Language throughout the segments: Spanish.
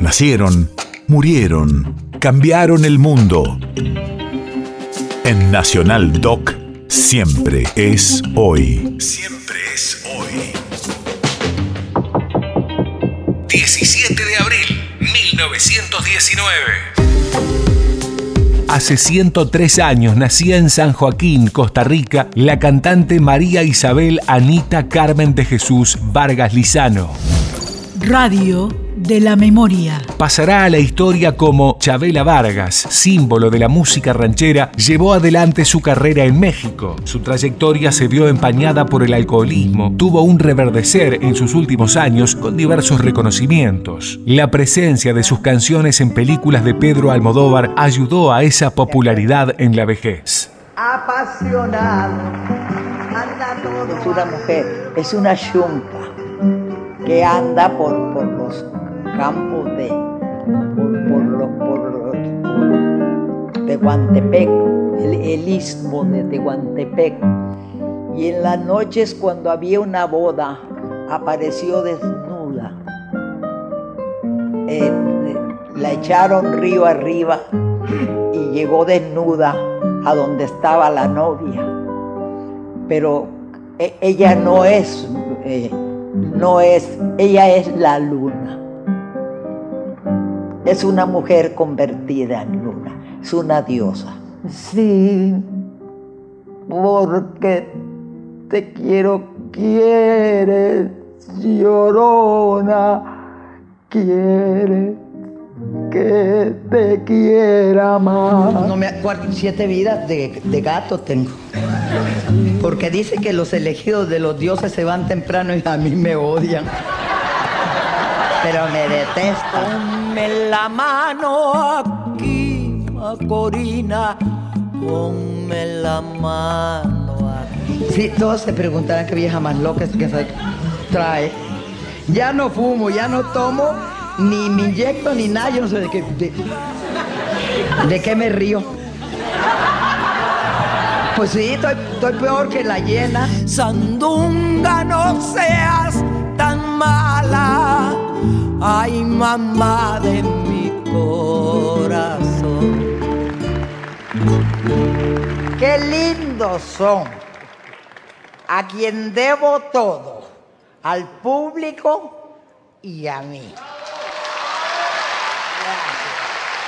Nacieron, murieron, cambiaron el mundo. En Nacional Doc, siempre es hoy. Siempre es hoy. 17 de abril, 1919. Hace 103 años nacía en San Joaquín, Costa Rica, la cantante María Isabel Anita Carmen de Jesús Vargas Lizano. Radio de la memoria. Pasará a la historia como Chabela Vargas, símbolo de la música ranchera, llevó adelante su carrera en México. Su trayectoria se vio empañada por el alcoholismo, tuvo un reverdecer en sus últimos años con diversos reconocimientos. La presencia de sus canciones en películas de Pedro Almodóvar ayudó a esa popularidad en la vejez. Apasionada, Es una mujer, es una chumpa que anda por, por los campos de, por, los, por de Tehuantepec, el, istmo de Tehuantepec. Y en las noches cuando había una boda, apareció desnuda. La echaron río arriba y llegó desnuda a donde estaba la novia. Pero e, ella no es, eh, no es, ella es la luna. Es una mujer convertida en luna, es una diosa. Sí, porque te quiero, quiere, llorona, quiere que te quiera más. No me siete vidas de, de, gato tengo. Porque dice que los elegidos de los dioses se van temprano y a mí me odian pero me detesto. Ponme la mano aquí, Macorina, ponme la mano aquí. Sí, todos se preguntarán qué vieja más loca es que se trae. Ya no fumo, ya no tomo, ni me inyecto ni nada, yo no sé de qué. De, de qué me río. Pues sí, estoy, estoy, peor que la llena. Sandunga, no seas tan mala ay mamá de mi corazón. Qué lindos son, a quien debo todo, al público y a mí.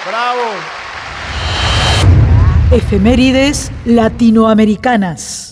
Bravo. Efemérides latinoamericanas.